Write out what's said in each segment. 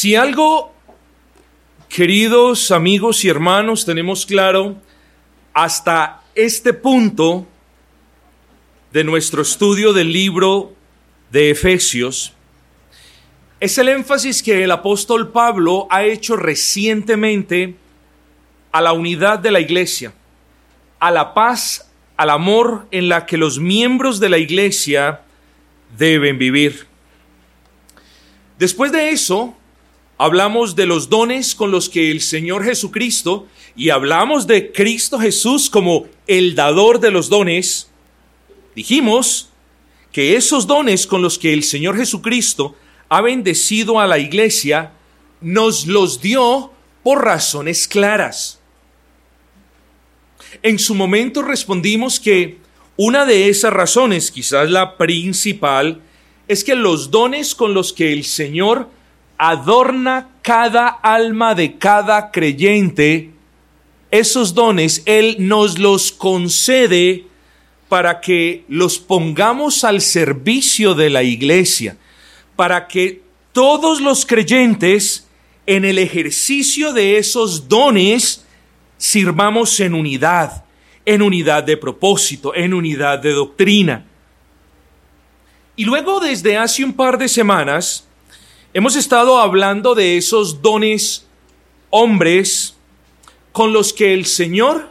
Si algo, queridos amigos y hermanos, tenemos claro hasta este punto de nuestro estudio del libro de Efesios, es el énfasis que el apóstol Pablo ha hecho recientemente a la unidad de la iglesia, a la paz, al amor en la que los miembros de la iglesia deben vivir. Después de eso, hablamos de los dones con los que el Señor Jesucristo, y hablamos de Cristo Jesús como el dador de los dones, dijimos que esos dones con los que el Señor Jesucristo ha bendecido a la iglesia, nos los dio por razones claras. En su momento respondimos que una de esas razones, quizás la principal, es que los dones con los que el Señor adorna cada alma de cada creyente, esos dones Él nos los concede para que los pongamos al servicio de la iglesia, para que todos los creyentes en el ejercicio de esos dones sirvamos en unidad, en unidad de propósito, en unidad de doctrina. Y luego desde hace un par de semanas hemos estado hablando de esos dones hombres con los que el Señor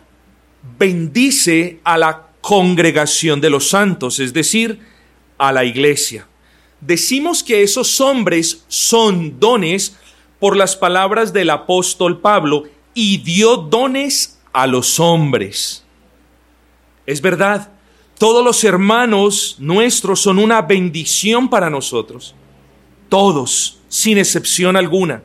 bendice a la congregación de los santos, es decir, a la iglesia. Decimos que esos hombres son dones por las palabras del apóstol Pablo y dio dones a los hombres. Es verdad, todos los hermanos nuestros son una bendición para nosotros. Todos, sin excepción alguna.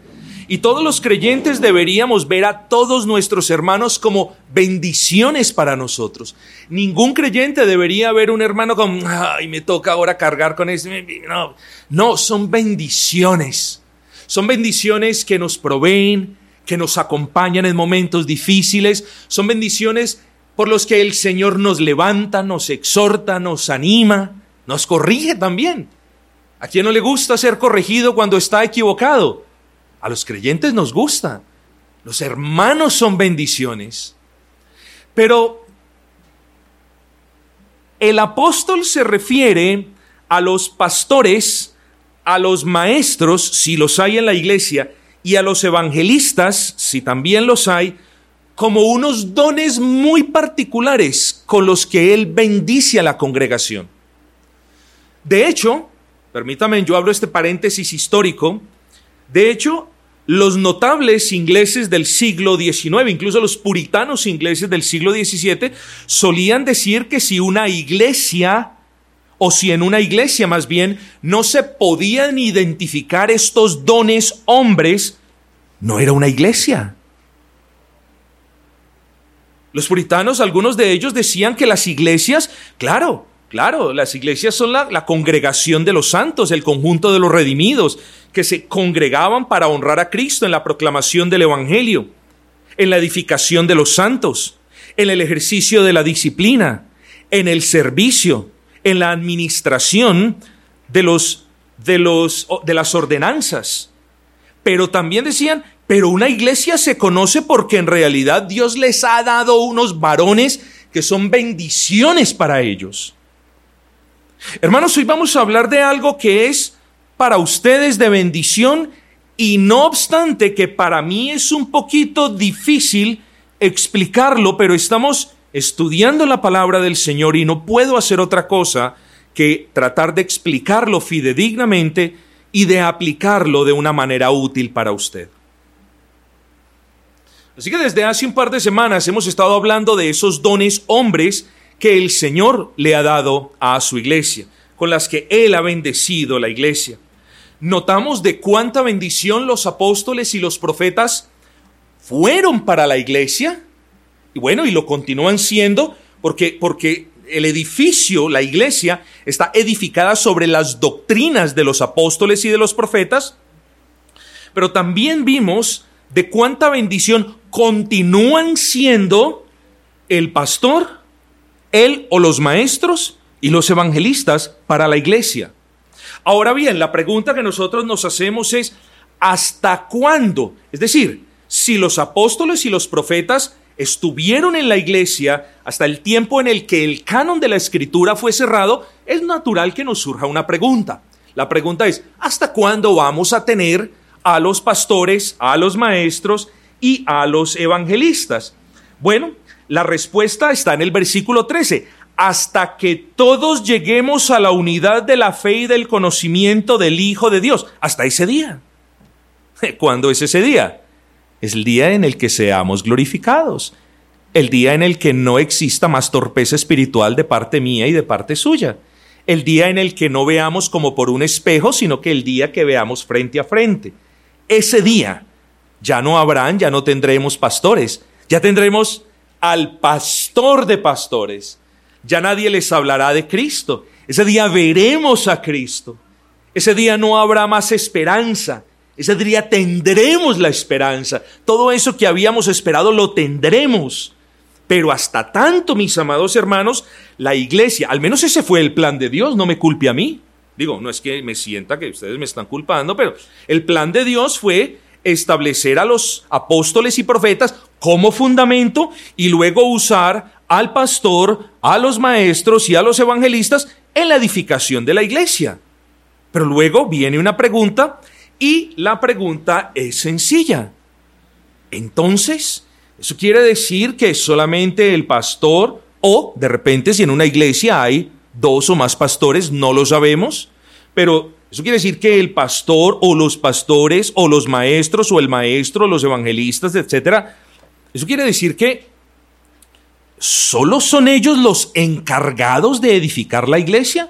Y todos los creyentes deberíamos ver a todos nuestros hermanos como bendiciones para nosotros. Ningún creyente debería ver un hermano como, ay, me toca ahora cargar con ese. No, no, son bendiciones. Son bendiciones que nos proveen, que nos acompañan en momentos difíciles. Son bendiciones por los que el Señor nos levanta, nos exhorta, nos anima, nos corrige también. ¿A quién no le gusta ser corregido cuando está equivocado? A los creyentes nos gusta. Los hermanos son bendiciones. Pero el apóstol se refiere a los pastores, a los maestros, si los hay en la iglesia, y a los evangelistas, si también los hay, como unos dones muy particulares con los que Él bendice a la congregación. De hecho, permítame, yo abro este paréntesis histórico, de hecho, los notables ingleses del siglo XIX, incluso los puritanos ingleses del siglo XVII, solían decir que si una iglesia, o si en una iglesia más bien, no se podían identificar estos dones hombres, no era una iglesia. Los puritanos, algunos de ellos decían que las iglesias, claro, claro, las iglesias son la, congregación de los santos, el conjunto de los redimidos, que se congregaban para honrar a Cristo en la proclamación del Evangelio, en la edificación de los santos, en el ejercicio de la disciplina, en el servicio, en la administración de los de los de las ordenanzas. Pero también decían pero una iglesia se conoce porque en realidad Dios les ha dado unos varones que son bendiciones para ellos. Hermanos, hoy vamos a hablar de algo que es para ustedes de bendición y no obstante que para mí es un poquito difícil explicarlo, pero estamos estudiando la palabra del Señor y no puedo hacer otra cosa que tratar de explicarlo fidedignamente y de aplicarlo de una manera útil para usted. Así que desde hace un par de semanas hemos estado hablando de esos dones hombres que el Señor le ha dado a su iglesia, con las que Él ha bendecido la iglesia. Notamos de cuánta bendición los apóstoles y los profetas fueron para la iglesia, y bueno, y lo continúan siendo, porque, porque el edificio, la iglesia, está edificada sobre las doctrinas de los apóstoles y de los profetas, pero también vimos de cuánta bendición continúan siendo el pastor, él o los maestros y los evangelistas para la iglesia. Ahora bien, la pregunta que nosotros nos hacemos es, ¿hasta cuándo? Es decir, si los apóstoles y los profetas estuvieron en la iglesia hasta el tiempo en el que el canon de la escritura fue cerrado, es natural que nos surja una pregunta. La pregunta es, ¿hasta cuándo vamos a tener a los pastores, a los maestros y a los evangelistas? Bueno, la respuesta está en el versículo 13. Hasta que todos lleguemos a la unidad de la fe y del conocimiento del Hijo de Dios. Hasta ese día. ¿Cuándo es ese día? Es el día en el que seamos glorificados. El día en el que no exista más torpeza espiritual de parte mía y de parte suya. El día en el que no veamos como por un espejo, sino que el día que veamos frente a frente. Ese día ya no habrán, ya no tendremos pastores, ya tendremos al pastor de pastores. Ya nadie les hablará de Cristo. Ese día veremos a Cristo. Ese día no habrá más esperanza. Ese día tendremos la esperanza. Todo eso que habíamos esperado lo tendremos. Pero hasta tanto, mis amados hermanos, la iglesia, al menos ese fue el plan de Dios, no me culpe a mí. Digo, no es que me sienta que ustedes me están culpando, pero el plan de Dios fue establecer a los apóstoles y profetas como fundamento y luego usar al pastor, a los maestros y a los evangelistas en la edificación de la iglesia. Pero luego viene una pregunta y la pregunta es sencilla. Entonces, ¿eso quiere decir que solamente el pastor o de repente si en una iglesia hay dos o más pastores, no lo sabemos? Pero eso quiere decir que el pastor o los pastores o los maestros o el maestro, los evangelistas, etcétera, eso quiere decir que solo son ellos los encargados de edificar la iglesia.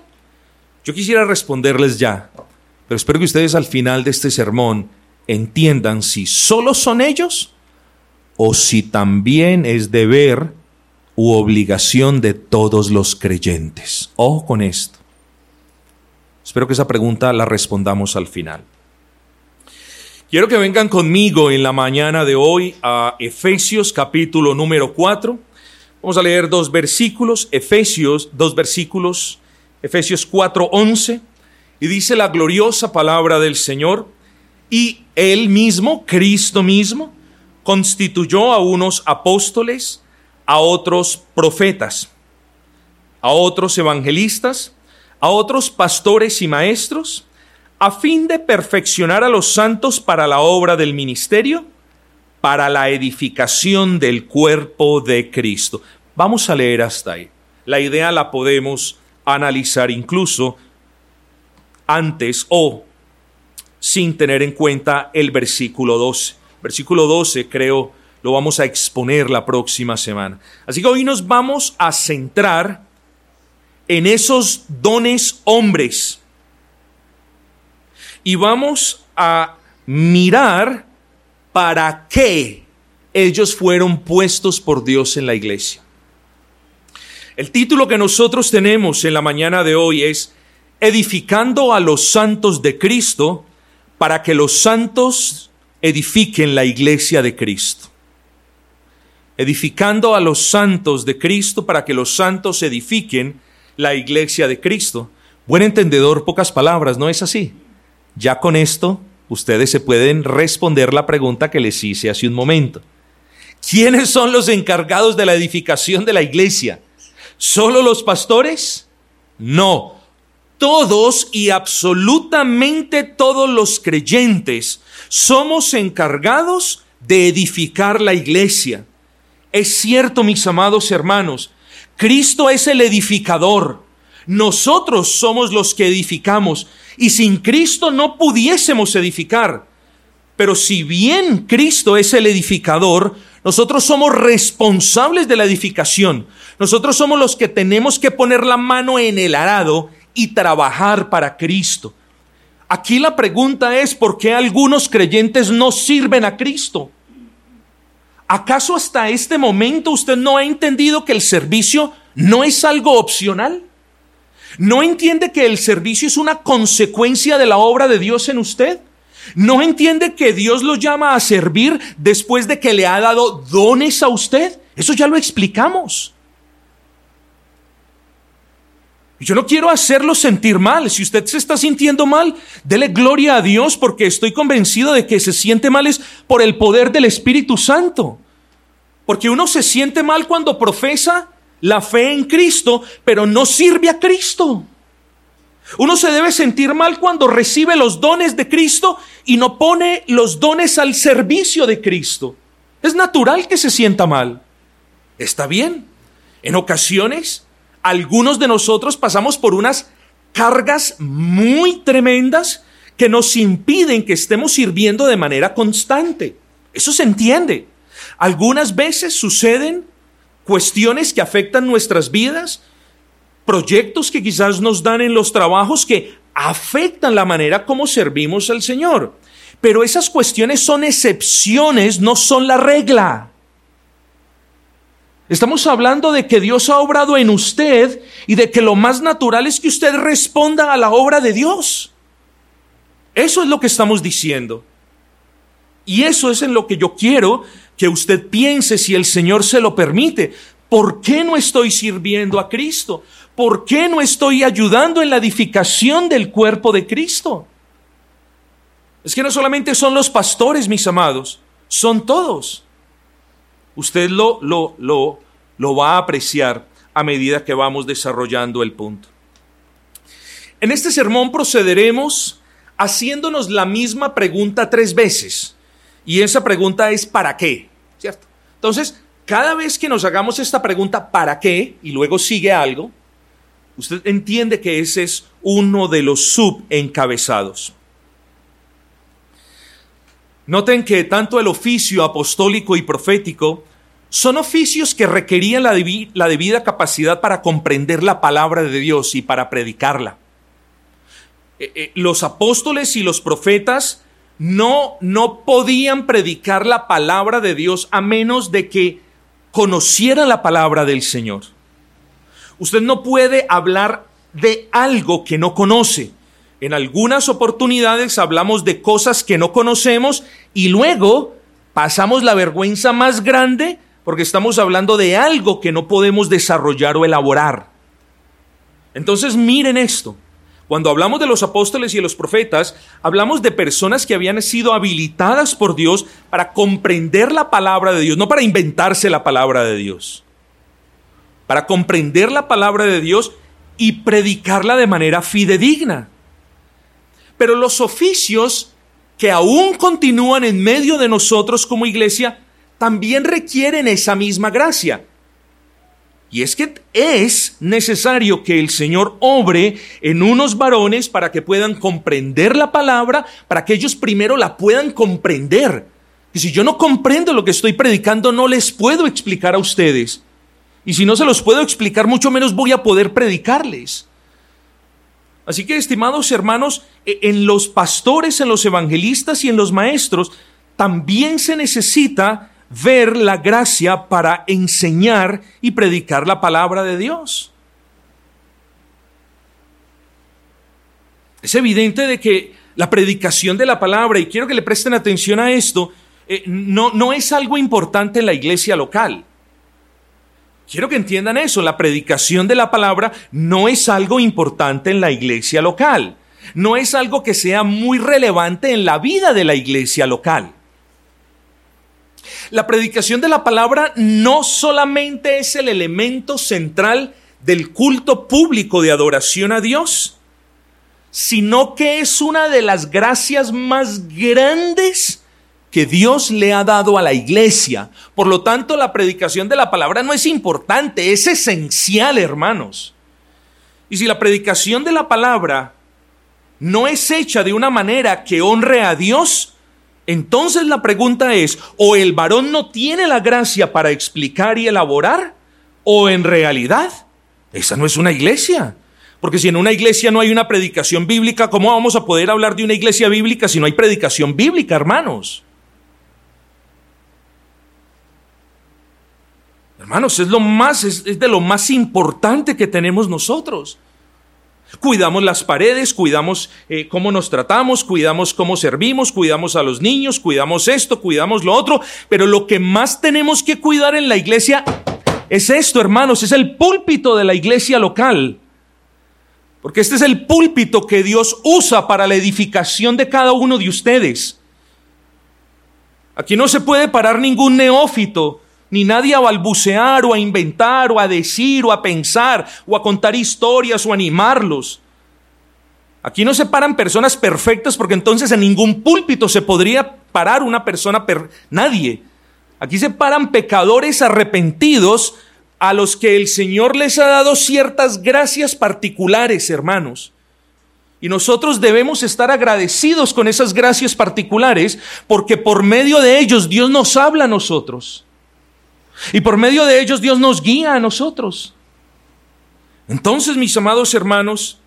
Yo quisiera responderles ya, pero espero que ustedes al final de este sermón entiendan si solo son ellos o si también es deber u obligación de todos los creyentes. Ojo con esto. Espero que esa pregunta la respondamos al final. Quiero que vengan conmigo en la mañana de hoy a Efesios capítulo número 4. Vamos a leer dos versículos, Efesios, dos versículos, Efesios 4:11, y dice la gloriosa palabra del Señor, y él mismo, Cristo mismo, constituyó a unos apóstoles, a otros profetas, a otros evangelistas, a otros pastores y maestros, a fin de perfeccionar a los santos para la obra del ministerio, para la edificación del cuerpo de Cristo. Vamos a leer hasta ahí. La idea la podemos analizar incluso antes o sin tener en cuenta el versículo 12. Versículo 12 creo lo vamos a exponer la próxima semana. Así que hoy nos vamos a centrar en esos dones hombres. Y vamos a mirar para qué ellos fueron puestos por Dios en la iglesia. El título que nosotros tenemos en la mañana de hoy es Edificando a los santos de Cristo para que los santos edifiquen la iglesia de Cristo. Edificando a los santos de Cristo para que los santos edifiquen la iglesia de Cristo. Buen entendedor, pocas palabras, ¿no es así? Ya con esto, ustedes se pueden responder la pregunta que les hice hace un momento. ¿Quiénes son los encargados de la edificación de la iglesia? ¿Solo los pastores? No. Todos y absolutamente todos los creyentes somos encargados de edificar la iglesia. Es cierto, mis amados hermanos, Cristo es el edificador. Nosotros somos los que edificamos y sin Cristo no pudiésemos edificar. Pero si bien Cristo es el edificador, nosotros somos responsables de la edificación. Nosotros somos los que tenemos que poner la mano en el arado y trabajar para Cristo. Aquí la pregunta es, ¿por qué algunos creyentes no sirven a Cristo? ¿Acaso hasta este momento usted no ha entendido que el servicio no es algo opcional? ¿No entiende que el servicio es una consecuencia de la obra de Dios en usted? ¿No entiende que Dios lo llama a servir después de que le ha dado dones a usted? Eso ya lo explicamos. Yo no quiero hacerlo sentir mal. Si usted se está sintiendo mal, dele gloria a Dios porque estoy convencido de que se siente mal es por el poder del Espíritu Santo. Porque uno se siente mal cuando profesa la fe en Cristo, pero no sirve a Cristo. Uno se debe sentir mal cuando recibe los dones de Cristo y no pone los dones al servicio de Cristo. Es natural que se sienta mal. Está bien. En ocasiones, algunos de nosotros pasamos por unas cargas muy tremendas que nos impiden que estemos sirviendo de manera constante. Eso se entiende. Algunas veces suceden cuestiones que afectan nuestras vidas, proyectos que quizás nos dan en los trabajos que afectan la manera como servimos al Señor. Pero esas cuestiones son excepciones, no son la regla. Estamos hablando de que Dios ha obrado en usted y de que lo más natural es que usted responda a la obra de Dios. Eso es lo que estamos diciendo. Y eso es en lo que yo quiero que usted piense si el Señor se lo permite. ¿Por qué no estoy sirviendo a Cristo? ¿Por qué no estoy ayudando en la edificación del cuerpo de Cristo? Es que no solamente son los pastores, mis amados, son todos. Usted lo, lo, lo, lo va a apreciar a medida que vamos desarrollando el punto. En este sermón procederemos haciéndonos la misma pregunta tres veces. Y esa pregunta es ¿para qué? Entonces, cada vez que nos hagamos esta pregunta ¿para qué? y luego sigue algo, usted entiende que ese es uno de los subencabezados. Noten que tanto el oficio apostólico y profético son oficios que requerían la, debida capacidad para comprender la palabra de Dios y para predicarla. Eh, eh, los apóstoles y los profetas no, no podían predicar la palabra de Dios a menos de que conocieran la palabra del Señor. Usted no puede hablar de algo que no conoce. En algunas oportunidades hablamos de cosas que no conocemos y luego pasamos la vergüenza más grande porque estamos hablando de algo que no podemos desarrollar o elaborar. Entonces miren esto. Cuando hablamos de los apóstoles y de los profetas, hablamos de personas que habían sido habilitadas por Dios para comprender la palabra de Dios, no para inventarse la palabra de Dios, para comprender la palabra de Dios y predicarla de manera fidedigna. Pero los oficios que aún continúan en medio de nosotros como iglesia también requieren esa misma gracia. Y es que es necesario que el Señor obre en unos varones para que puedan comprender la palabra, para que ellos primero la puedan comprender. Y si yo no comprendo lo que estoy predicando, no les puedo explicar a ustedes. Y si no se los puedo explicar, mucho menos voy a poder predicarles. Así que, estimados hermanos, e, en los pastores, en los evangelistas y en los maestros, también se necesita ver la gracia para enseñar y predicar la palabra de Dios. Es evidente de que la predicación de la palabra, y quiero que le presten atención a esto, eh, no, no es algo importante en la iglesia local. Quiero que entiendan eso, la predicación de la palabra no es algo importante en la iglesia local, no es algo que sea muy relevante en la vida de la iglesia local. La predicación de la palabra no solamente es el elemento central del culto público de adoración a Dios, sino que es una de las gracias más grandes que Dios le ha dado a la iglesia. Por lo tanto, la predicación de la palabra no es importante, es esencial, hermanos. Y si la predicación de la palabra no es hecha de una manera que honre a Dios, entonces la pregunta es, o el varón no tiene la gracia para explicar y elaborar, o en realidad, esa no es una iglesia. Porque si en una iglesia no hay una predicación bíblica, ¿cómo vamos a poder hablar de una iglesia bíblica si no hay predicación bíblica, hermanos? Hermanos, es lo más, es, de lo más importante que tenemos nosotros. Cuidamos las paredes, cuidamos eh, cómo nos tratamos, cuidamos cómo servimos, cuidamos a los niños, cuidamos esto, cuidamos lo otro, pero lo que más tenemos que cuidar en la iglesia es esto, hermanos, es el púlpito de la iglesia local. Porque este es el púlpito que Dios usa para la edificación de cada uno de ustedes. Aquí no se puede parar ningún neófito, ni nadie a balbucear o a inventar o a decir o a pensar o a contar historias o animarlos. Aquí no se paran personas perfectas porque entonces en ningún púlpito se podría parar una persona, per nadie. Aquí se paran pecadores arrepentidos a los que el Señor les ha dado ciertas gracias particulares, hermanos. Y nosotros debemos estar agradecidos con esas gracias particulares porque por medio de ellos Dios nos habla a nosotros. Y por medio de ellos Dios nos guía a nosotros. Entonces, mis amados hermanos,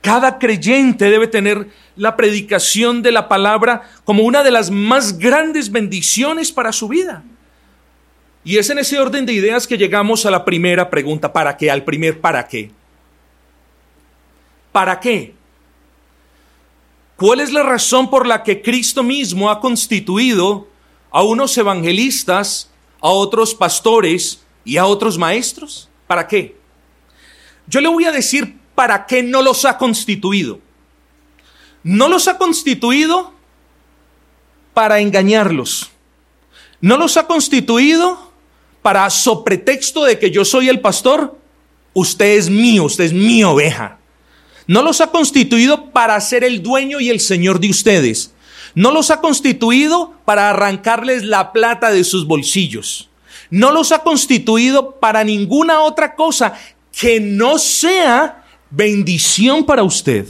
cada creyente debe tener la predicación de la palabra como una de las más grandes bendiciones para su vida. Y es en ese orden de ideas que llegamos a la primera pregunta, ¿para qué? Al primer ¿para qué? ¿Para qué? ¿Cuál es la razón por la que Cristo mismo ha constituido a unos evangelistas, a otros pastores y a otros maestros? ¿Para qué? Yo le voy a decir para qué no los ha constituido. No los ha constituido para engañarlos. No los ha constituido para pretexto de que yo soy el pastor, usted es mío, usted es mi oveja. No los ha constituido para ser el dueño y el señor de ustedes. No los ha constituido para arrancarles la plata de sus bolsillos. No los ha constituido para ninguna otra cosa que no sea bendición para usted.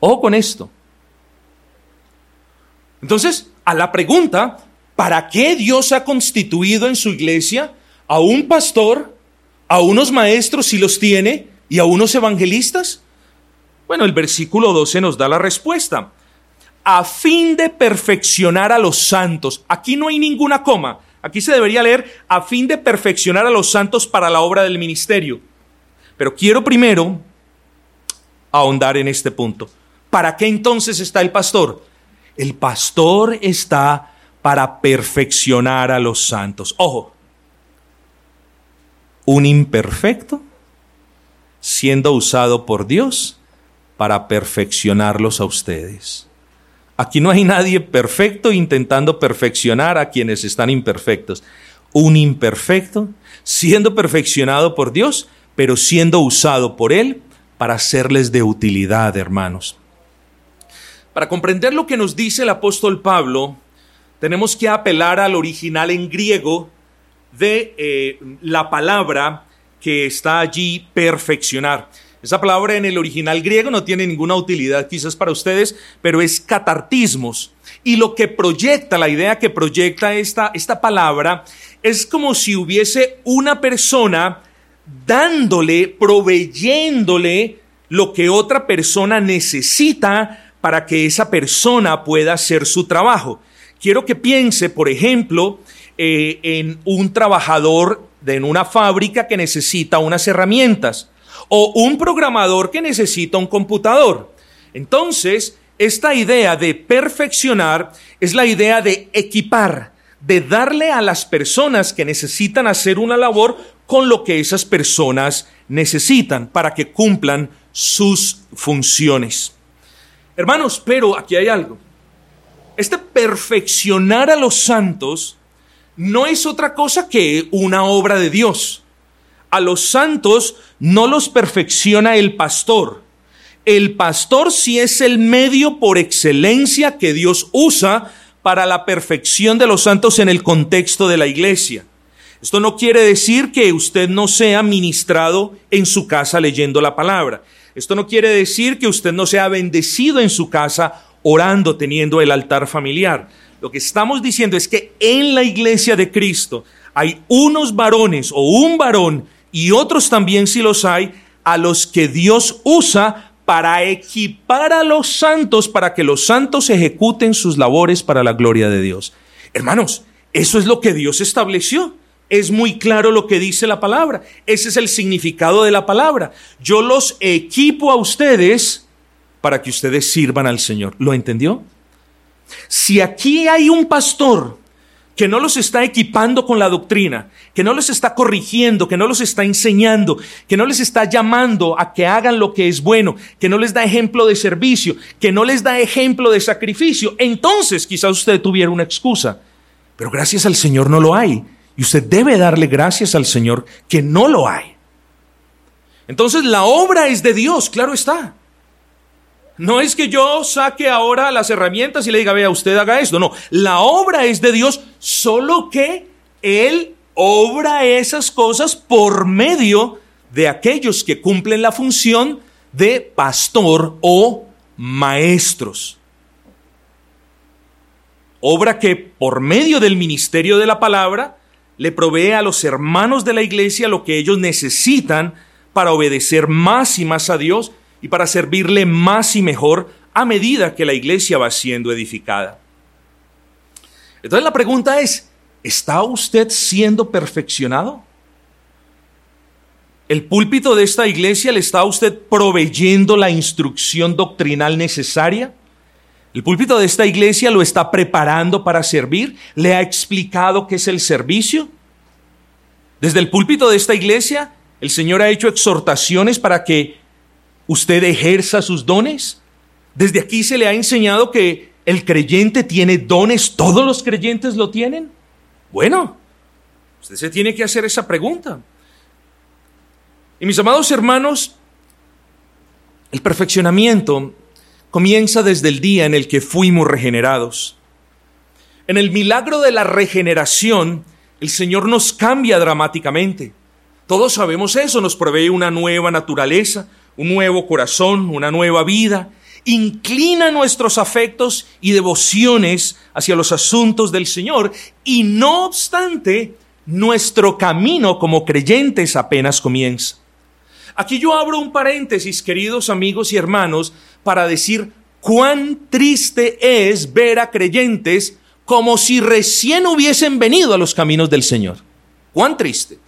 Ojo con esto. Entonces, a la pregunta, ¿Para qué Dios ha constituido en su iglesia a un pastor, a unos maestros si los tiene y a unos evangelistas? Bueno, el versículo 12 nos da la respuesta. A fin de perfeccionar a los santos. Aquí no hay ninguna coma. Aquí se debería leer a fin de perfeccionar a los santos para la obra del ministerio. Pero quiero primero ahondar en este punto. ¿Para qué entonces está el pastor? El pastor está para perfeccionar a los santos. Ojo, un imperfecto siendo usado por Dios para perfeccionarlos a ustedes. Aquí no hay nadie perfecto intentando perfeccionar a quienes están imperfectos. Un imperfecto siendo perfeccionado por Dios, pero siendo usado por Él para serles de utilidad, hermanos. Para comprender lo que nos dice el apóstol Pablo, tenemos que apelar al original en griego de eh, la palabra que está allí perfeccionar. Esa palabra en el original griego no tiene ninguna utilidad quizás para ustedes, pero es catartismos. Y lo que proyecta, la idea que proyecta esta, esta palabra, es como si hubiese una persona dándole, proveyéndole lo que otra persona necesita para que esa persona pueda hacer su trabajo. Quiero que piense, por ejemplo, eh, en un trabajador de, en una fábrica que necesita unas herramientas o un programador que necesita un computador. Entonces, esta idea de perfeccionar es la idea de equipar, de darle a las personas que necesitan hacer una labor con lo que esas personas necesitan para que cumplan sus funciones. Hermanos, pero aquí hay algo. Este perfeccionar a los santos no es otra cosa que una obra de Dios. A los santos no los perfecciona el pastor. El pastor sí es el medio por excelencia que Dios usa para la perfección de los santos en el contexto de la iglesia. Esto no quiere decir que usted no sea ministrado en su casa leyendo la palabra. Esto no quiere decir que usted no sea bendecido en su casa orando, teniendo el altar familiar. Lo que estamos diciendo es que en la iglesia de Cristo hay unos varones o un varón y otros también si los hay, a los que Dios usa para equipar a los santos, para que los santos ejecuten sus labores para la gloria de Dios. Hermanos, eso es lo que Dios estableció. Es muy claro lo que dice la palabra. Ese es el significado de la palabra. Yo los equipo a ustedes para que ustedes sirvan al Señor. ¿Lo entendió? Si aquí hay un pastor que no los está equipando con la doctrina, que no les está corrigiendo, que no los está enseñando, que no les está llamando a que hagan lo que es bueno, que no les da ejemplo de servicio, que no les da ejemplo de sacrificio, entonces quizás usted tuviera una excusa. Pero gracias al Señor no lo hay. Y usted debe darle gracias al Señor que no lo hay. Entonces la obra es de Dios, claro está. No es que yo saque ahora las herramientas y le diga, vea, usted haga esto. No, la obra es de Dios, solo que Él obra esas cosas por medio de aquellos que cumplen la función de pastor o maestros. Obra que por medio del ministerio de la palabra le provee a los hermanos de la iglesia lo que ellos necesitan para obedecer más y más a Dios y para servirle más y mejor a medida que la iglesia va siendo edificada. Entonces la pregunta es, ¿está usted siendo perfeccionado? ¿El púlpito de esta iglesia le está a usted proveyendo la instrucción doctrinal necesaria? ¿El púlpito de esta iglesia lo está preparando para servir? ¿Le ha explicado qué es el servicio? Desde el púlpito de esta iglesia, el Señor ha hecho exhortaciones para que usted ejerza sus dones? Desde aquí se le ha enseñado que el creyente tiene dones, todos los creyentes lo tienen. Bueno, usted se tiene que hacer esa pregunta. Y mis amados hermanos, el perfeccionamiento comienza desde el día en el que fuimos regenerados. En el milagro de la regeneración, el Señor nos cambia dramáticamente. Todos sabemos eso, nos provee una nueva naturaleza, un nuevo corazón, una nueva vida. Inclina nuestros afectos y devociones hacia los asuntos del Señor y no obstante, nuestro camino como creyentes apenas comienza. Aquí yo abro un paréntesis, queridos amigos y hermanos, para decir cuán triste es ver a creyentes como si recién hubiesen venido a los caminos del Señor. Cuán triste.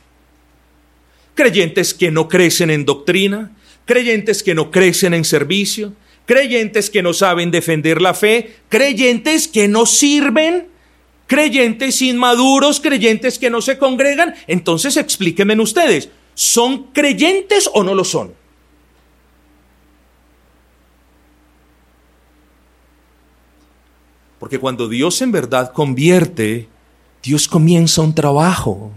Creyentes que no crecen en doctrina, creyentes que no crecen en servicio, creyentes que no saben defender la fe, creyentes que no sirven, creyentes inmaduros, creyentes que no se congregan. Entonces explíquenme ustedes, ¿son creyentes o no lo son? Porque cuando Dios en verdad convierte, Dios comienza un trabajo.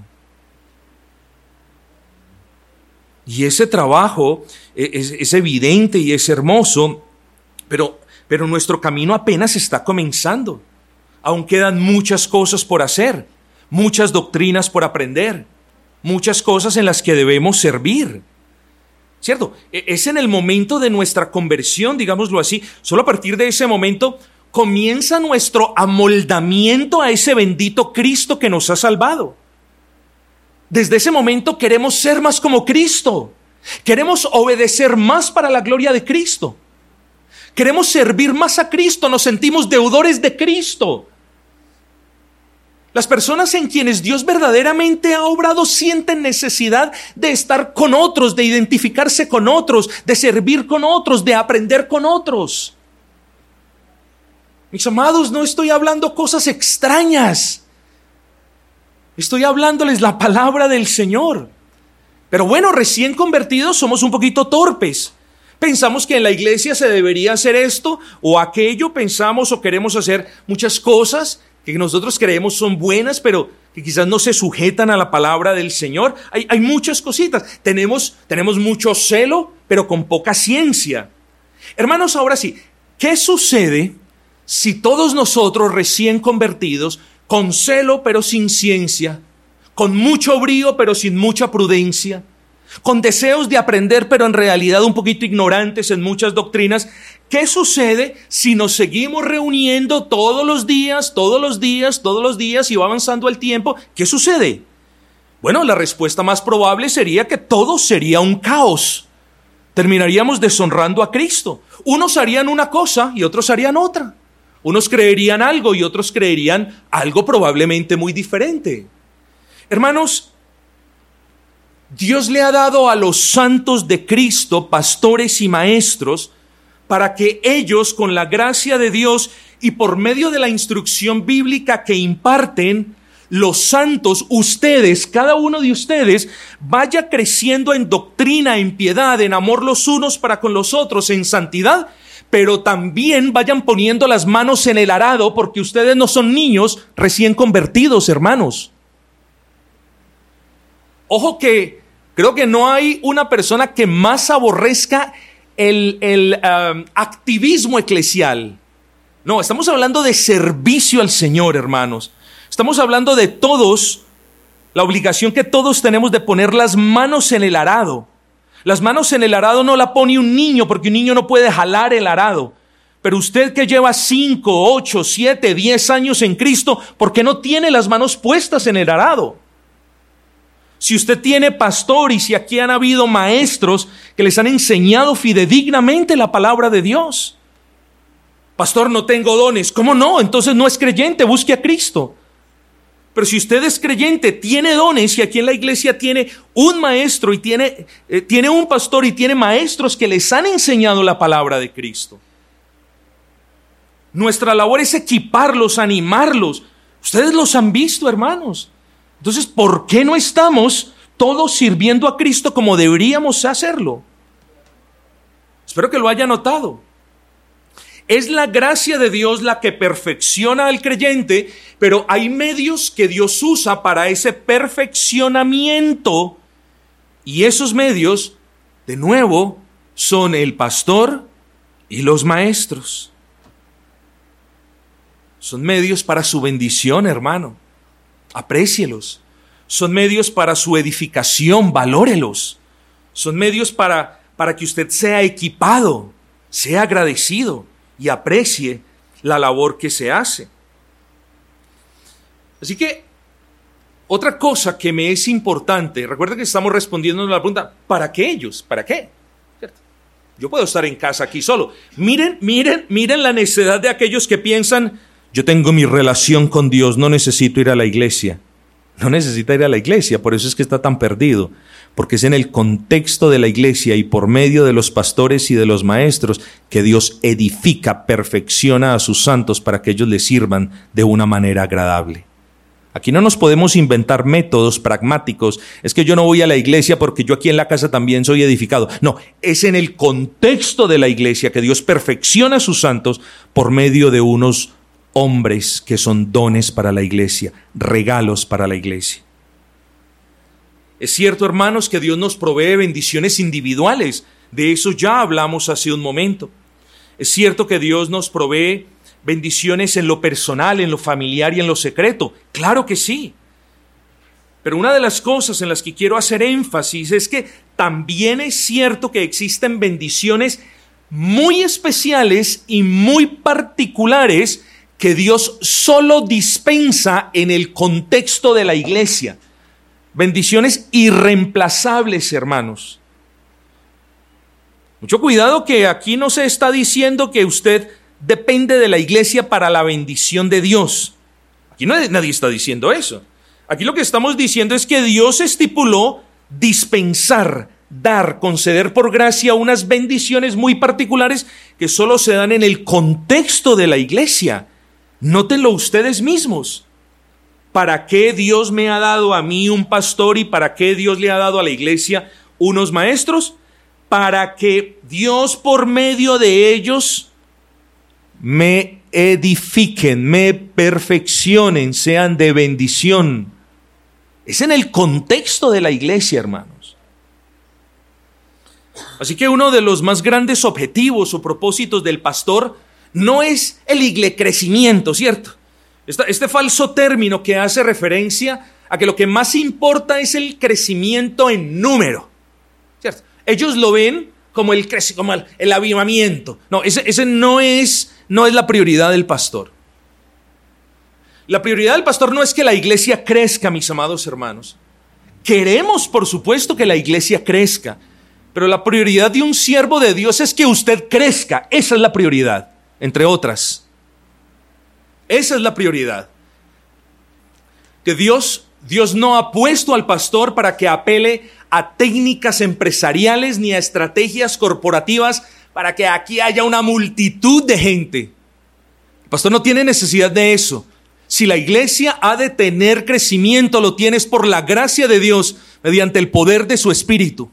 Y ese trabajo e, es, evidente y es hermoso, pero, pero nuestro camino apenas está comenzando. Aún quedan muchas cosas por hacer, muchas doctrinas por aprender, muchas cosas en las que debemos servir. ¿Cierto? E, es en el momento de nuestra conversión, digámoslo así, solo a partir de ese momento comienza nuestro amoldamiento a ese bendito Cristo que nos ha salvado. Desde ese momento queremos ser más como Cristo. Queremos obedecer más para la gloria de Cristo. Queremos servir más a Cristo. Nos sentimos deudores de Cristo. Las personas en quienes Dios verdaderamente ha obrado sienten necesidad de estar con otros, de identificarse con otros, de servir con otros, de aprender con otros. Mis amados, no estoy hablando cosas extrañas. Estoy hablándoles la palabra del Señor. Pero bueno, recién convertidos somos un poquito torpes. Pensamos que en la iglesia se debería hacer esto o aquello, pensamos o queremos hacer muchas cosas que nosotros creemos son buenas, pero que quizás no se sujetan a la palabra del Señor. Hay, hay muchas cositas. Tenemos, tenemos mucho celo, pero con poca ciencia. Hermanos, ahora sí, ¿qué sucede si todos nosotros recién convertidos con celo pero sin ciencia, con mucho brío pero sin mucha prudencia, con deseos de aprender pero en realidad un poquito ignorantes en muchas doctrinas. ¿Qué sucede si nos seguimos reuniendo todos los días, todos los días, todos los días y va avanzando el tiempo? ¿Qué sucede? Bueno, la respuesta más probable sería que todo sería un caos. Terminaríamos deshonrando a Cristo. Unos harían una cosa y otros harían otra. Unos creerían algo y otros creerían algo probablemente muy diferente. Hermanos, Dios le ha dado a los santos de Cristo, pastores y maestros, para que ellos, con la gracia de Dios y por medio de la instrucción bíblica que imparten, los santos, ustedes, cada uno de ustedes, vaya creciendo en doctrina, en piedad, en amor los unos para con los otros, en santidad, pero también vayan poniendo las manos en el arado porque ustedes no son niños recién convertidos, hermanos. Ojo que creo que no hay una persona que más aborrezca el, um, activismo eclesial. No, estamos hablando de servicio al Señor, hermanos. Estamos hablando de todos, la obligación que todos tenemos de poner las manos en el arado. Las manos en el arado no la pone un niño porque un niño no puede jalar el arado. Pero usted que lleva 5, 8, 7, 10 años en Cristo, ¿por qué no tiene las manos puestas en el arado? Si usted tiene pastor y si aquí han habido maestros que les han enseñado fidedignamente la palabra de Dios. Pastor, no tengo dones. ¿Cómo no? Entonces no es creyente, busque a Cristo. Pero si usted es creyente, tiene dones y aquí en la iglesia tiene un maestro y tiene, eh, tiene un pastor y tiene maestros que les han enseñado la palabra de Cristo. Nuestra labor es equiparlos, animarlos. Ustedes los han visto, hermanos. Entonces, ¿por qué no estamos todos sirviendo a Cristo como deberíamos hacerlo? Espero que lo haya notado. Es la gracia de Dios la que perfecciona al creyente, pero hay medios que Dios usa para ese perfeccionamiento. Y esos medios, de nuevo, son el pastor y los maestros. Son medios para su bendición, hermano. Aprécielos. Son medios para su edificación, valórelos. Son medios para, para que usted sea equipado, sea agradecido y aprecie la labor que se hace. Así que, otra cosa que me es importante, recuerda que estamos respondiendo a la pregunta, ¿para qué ellos? ¿Para qué? Yo puedo estar en casa aquí solo. Miren, miren, miren la necedad de aquellos que piensan, yo tengo mi relación con Dios, no necesito ir a la iglesia. No necesita ir a la iglesia, por eso es que está tan perdido, porque es en el contexto de la iglesia y por medio de los pastores y de los maestros que Dios edifica, perfecciona a sus santos para que ellos le sirvan de una manera agradable. Aquí no nos podemos inventar métodos pragmáticos. Es que yo no voy a la iglesia porque yo aquí en la casa también soy edificado. No, es en el contexto de la iglesia que Dios perfecciona a sus santos por medio de unos hombres que son dones para la iglesia, regalos para la iglesia. Es cierto, hermanos, que Dios nos provee bendiciones individuales. De eso ya hablamos hace un momento. Es cierto que Dios nos provee bendiciones en lo personal, en lo familiar y en lo secreto. Claro que sí. Pero una de las cosas en las que quiero hacer énfasis es que también es cierto que existen bendiciones muy especiales y muy particulares que Dios solo dispensa en el contexto de la iglesia. Bendiciones irreemplazables, hermanos. Mucho cuidado que aquí no se está diciendo que usted depende de la iglesia para la bendición de Dios. Aquí no, nadie está diciendo eso. Aquí lo que estamos diciendo es que Dios estipuló dispensar, dar, conceder por gracia unas bendiciones muy particulares que solo se dan en el contexto de la iglesia. Nótenlo ustedes mismos. ¿Para qué Dios me ha dado a mí un pastor y para qué Dios le ha dado a la iglesia unos maestros? Para que Dios por medio de ellos me edifiquen, me perfeccionen, sean de bendición. Es en el contexto de la iglesia, hermanos. Así que uno de los más grandes objetivos o propósitos del pastor no es el iglecrecimiento, ¿cierto? Este, falso término que hace referencia a que lo que más importa es el crecimiento en número, ¿cierto? Ellos lo ven como el, como el, avivamiento. No, ese, ese no, es, no es la prioridad del pastor. La prioridad del pastor no es que la iglesia crezca, mis amados hermanos. Queremos, por supuesto, que la iglesia crezca, pero la prioridad de un siervo de Dios es que usted crezca. Esa es la prioridad entre otras. Esa es la prioridad. Que Dios, Dios no ha puesto al pastor para que apele a técnicas empresariales ni a estrategias corporativas para que aquí haya una multitud de gente. El pastor no tiene necesidad de eso, Si la iglesia ha de tener crecimiento, lo tienes por la gracia de Dios mediante el poder de su Espíritu.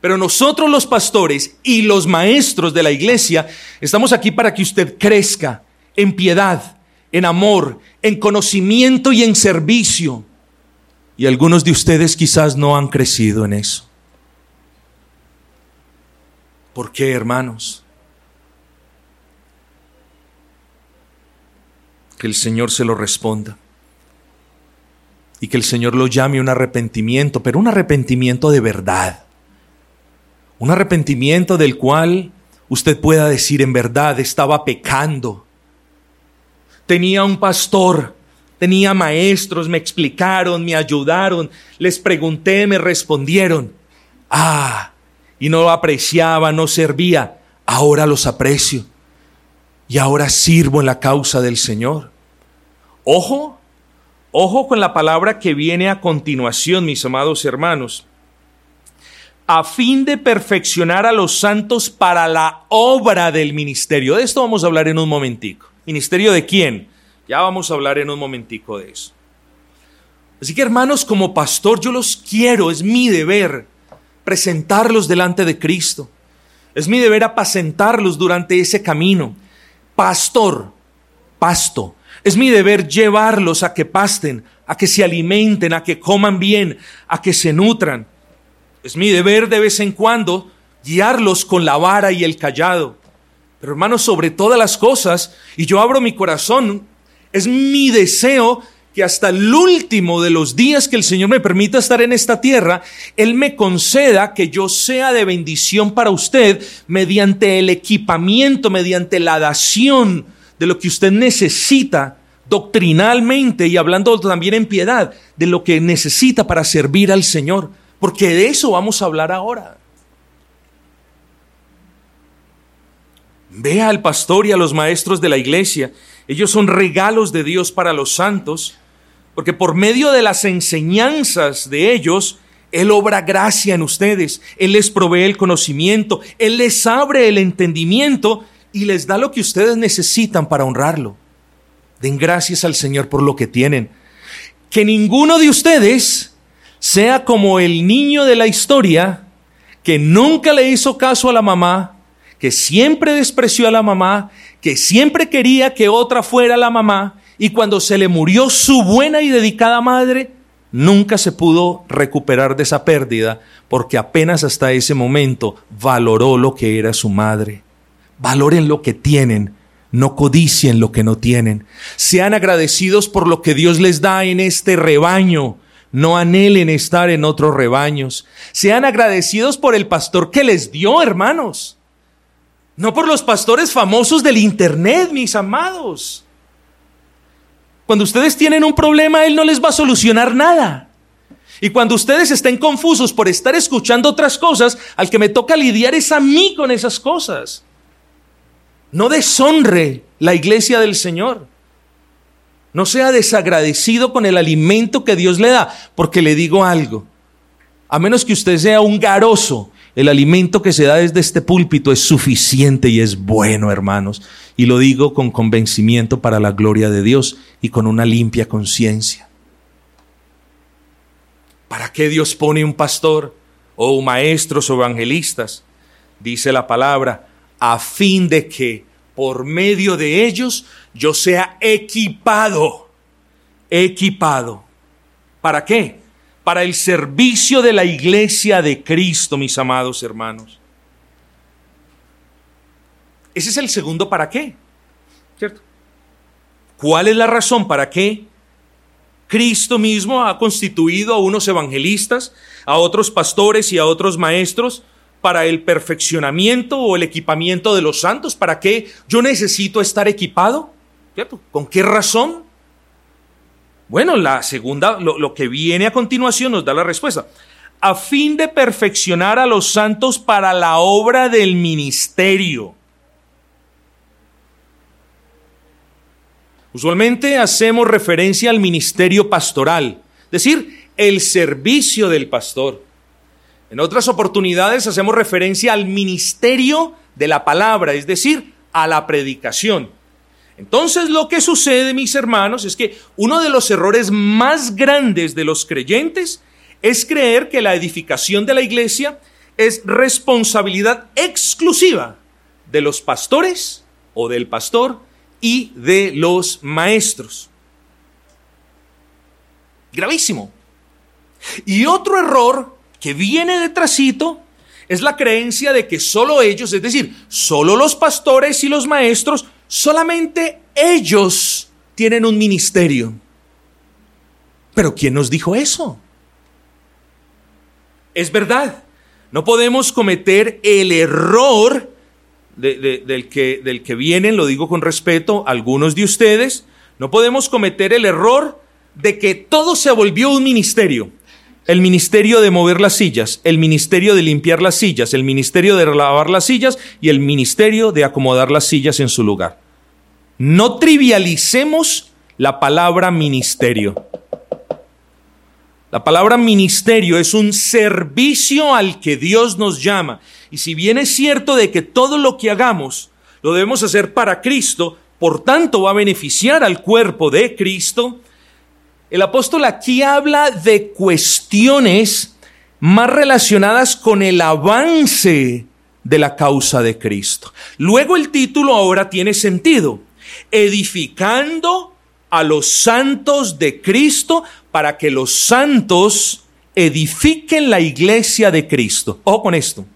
Pero nosotros los pastores y los maestros de la iglesia estamos aquí para que usted crezca en piedad, en amor, en conocimiento y en servicio. Y algunos de ustedes quizás no han crecido en eso. ¿Por qué, hermanos? Que el Señor se lo responda. Y que el Señor lo llame un arrepentimiento, pero un arrepentimiento de verdad. Un arrepentimiento del cual usted pueda decir en verdad estaba pecando Tenía un pastor, tenía maestros, me explicaron, me ayudaron, les pregunté, me respondieron. Ah, y no lo apreciaba, no servía. Ahora los aprecio. Y ahora sirvo en la causa del Señor. Ojo, ojo con la palabra que viene a continuación, mis amados hermanos. A fin de perfeccionar a los santos para la obra del ministerio. De esto vamos a hablar en un momentico. ¿Ministerio de quién? Ya vamos a hablar en un momentico de eso. Así que hermanos, como pastor yo los quiero, es mi deber presentarlos delante de Cristo. Es mi deber apacentarlos durante ese camino. Pastor, pasto. Es mi deber llevarlos a que pasten, a que se alimenten, a que coman bien, a que se nutran. Es mi deber de vez en cuando guiarlos con la vara y el callado. Pero hermanos, sobre todas las cosas, y yo abro mi corazón, es mi deseo que hasta el último de los días que el Señor me permita estar en esta tierra, Él me conceda que yo sea de bendición para usted mediante el equipamiento, mediante la dación de lo que usted necesita doctrinalmente y hablando también en piedad, de lo que necesita para servir al Señor. Porque de eso vamos a hablar ahora. Vea al pastor y a los maestros de la iglesia. Ellos son regalos de Dios para los santos, porque por medio de las enseñanzas de ellos, Él obra gracia en ustedes, Él les provee el conocimiento, Él les abre el entendimiento y les da lo que ustedes necesitan para honrarlo. Den gracias al Señor por lo que tienen. Que ninguno de ustedes sea como el niño de la historia que nunca le hizo caso a la mamá, que siempre despreció a la mamá, que siempre quería que otra fuera la mamá, y cuando se le murió su buena y dedicada madre, nunca se pudo recuperar de esa pérdida, porque apenas hasta ese momento valoró lo que era su madre. Valoren lo que tienen, no codicien lo que no tienen. Sean agradecidos por lo que Dios les da en este rebaño. No anhelen estar en otros rebaños. Sean agradecidos por el pastor que les dio, hermanos. No por los pastores famosos del Internet, mis amados. Cuando ustedes tienen un problema, Él no les va a solucionar nada. Y cuando ustedes estén confusos por estar escuchando otras cosas, al que me toca lidiar es a mí con esas cosas. No deshonre la iglesia del Señor. No sea desagradecido con el alimento que Dios le da, porque le digo algo. A menos que usted sea un garoso el alimento que se da desde este púlpito es suficiente y es bueno, hermanos. Y lo digo con convencimiento para la gloria de Dios y con una limpia conciencia. ¿Para qué Dios pone un pastor o maestros o evangelistas? Dice la palabra, a fin de que por medio de ellos yo sea equipado, equipado. ¿Para qué? para el servicio de la iglesia de Cristo, mis amados hermanos. Ese es el segundo para qué, ¿cierto? ¿Cuál es la razón para qué Cristo mismo ha constituido a unos evangelistas, a otros pastores y a otros maestros para el perfeccionamiento o el equipamiento de los santos? ¿Para qué yo necesito estar equipado? ¿Cierto? ¿Con qué razón? Bueno, la segunda, lo, que viene a continuación nos da la respuesta. A fin de perfeccionar a los santos para la obra del ministerio. Usualmente hacemos referencia al ministerio pastoral, es decir, el servicio del pastor. En otras oportunidades hacemos referencia al ministerio de la palabra, es decir, a la predicación. Entonces lo que sucede, mis hermanos, es que uno de los errores más grandes de los creyentes es creer que la edificación de la iglesia es responsabilidad exclusiva de los pastores o del pastor y de los maestros. Gravísimo. Y otro error que viene detrásito es la creencia de que solo ellos, es decir, solo los pastores y los maestros, solamente ellos tienen un ministerio. Pero ¿quién nos dijo eso? Es verdad, no podemos cometer el error del, que, del que vienen, lo digo con respeto, algunos de ustedes, no podemos cometer el error de que todo se volvió un ministerio. El ministerio de mover las sillas, el ministerio de limpiar las sillas, el ministerio de lavar las sillas y el ministerio de acomodar las sillas en su lugar. No trivialicemos la palabra ministerio. La palabra ministerio es un servicio al que Dios nos llama. Y si bien es cierto de que todo lo que hagamos lo debemos hacer para Cristo, por tanto va a beneficiar al cuerpo de Cristo, el apóstol aquí habla de cuestiones más relacionadas con el avance de la causa de Cristo. Luego el título ahora tiene sentido. Edificando a los santos de Cristo para que los santos edifiquen la iglesia de Cristo. Ojo con esto.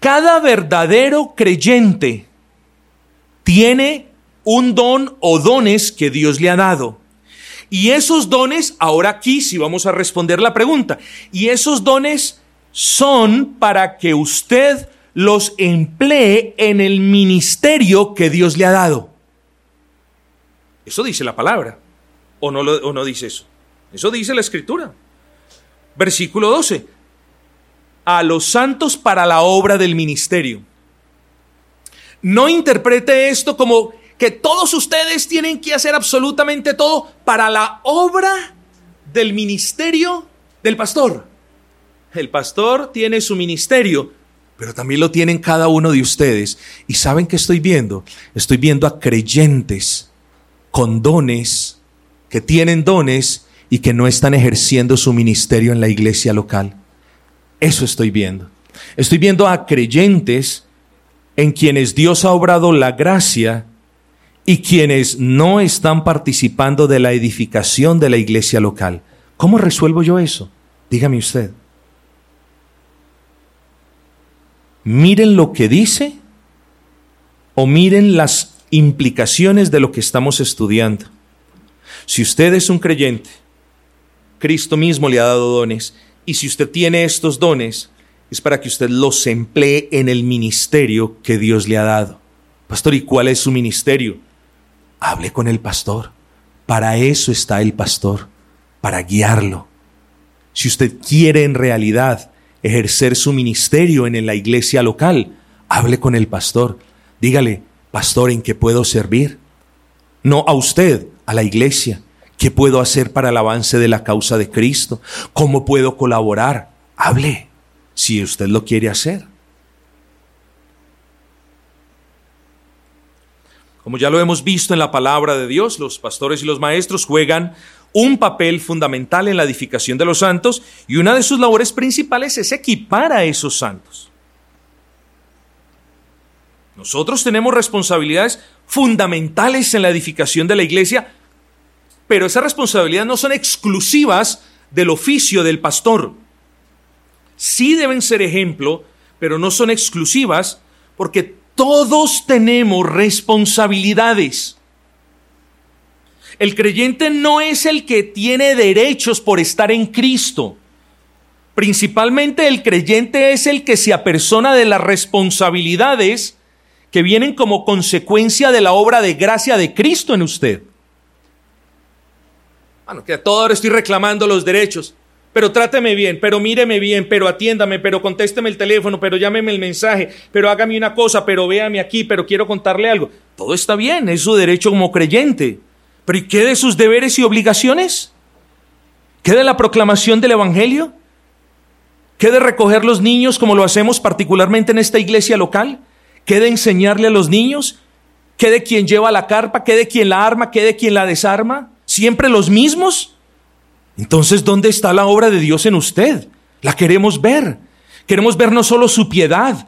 Cada verdadero creyente tiene un don o dones que Dios le ha dado. Y esos dones, ahora aquí sí vamos a responder la pregunta, y esos dones son para que usted los emplee en el ministerio que Dios le ha dado. Eso dice la palabra. ¿O no, o no dice eso? Eso dice la escritura. Versículo 12. A los santos para la obra del ministerio. No interprete esto como que todos ustedes tienen que hacer absolutamente todo para la obra del ministerio del pastor. El pastor tiene su ministerio, pero también lo tienen cada uno de ustedes. ¿Y saben qué estoy viendo? Estoy viendo a creyentes con dones, que tienen dones y que no están ejerciendo su ministerio en la iglesia local. Eso estoy viendo. Estoy viendo a creyentes en quienes Dios ha obrado la gracia y quienes no están participando de la edificación de la iglesia local. ¿Cómo resuelvo yo eso? Dígame usted. Miren lo que dice o miren las implicaciones de lo que estamos estudiando. Si usted es un creyente, Cristo mismo le ha dado dones, y si usted tiene estos dones, es para que usted los emplee en el ministerio que Dios le ha dado. Pastor, ¿y cuál es su ministerio? Hable con el pastor. Para eso está el pastor, para guiarlo. Si usted quiere en realidad ejercer su ministerio en la iglesia local, hable con el pastor. Dígale, pastor, ¿en qué puedo servir? No a usted, a la iglesia. ¿Qué puedo hacer para el avance de la causa de Cristo? ¿Cómo puedo colaborar? Hable, si usted lo quiere hacer. Como ya lo hemos visto en la palabra de Dios, los pastores y los maestros juegan un papel fundamental en la edificación de los santos y una de sus labores principales es equipar a esos santos. Nosotros tenemos responsabilidades fundamentales en la edificación de la iglesia, pero esas responsabilidades no son exclusivas del oficio del pastor. Sí deben ser ejemplo, pero no son exclusivas porque todos tenemos responsabilidades. El creyente no es el que tiene derechos por estar en Cristo. Principalmente el creyente es el que se apersona de las responsabilidades que vienen como consecuencia de la obra de gracia de Cristo en usted. Bueno, que a todo ahora estoy reclamando los derechos pero tráteme bien, pero míreme bien, pero atiéndame, pero contésteme el teléfono, pero llámeme el mensaje, pero hágame una cosa, pero véame aquí, pero quiero contarle algo. Todo está bien, es su derecho como creyente. Pero ¿y qué de sus deberes y obligaciones? ¿Qué de la proclamación del Evangelio? ¿Qué de recoger los niños como lo hacemos particularmente en esta iglesia local? ¿Qué de enseñarle a los niños? ¿Qué de quien lleva la carpa? ¿Qué de quien la arma? ¿Qué de quien la desarma? ¿Siempre los mismos? Entonces, ¿dónde está la obra de Dios en usted? La queremos ver. Queremos ver no solo su piedad,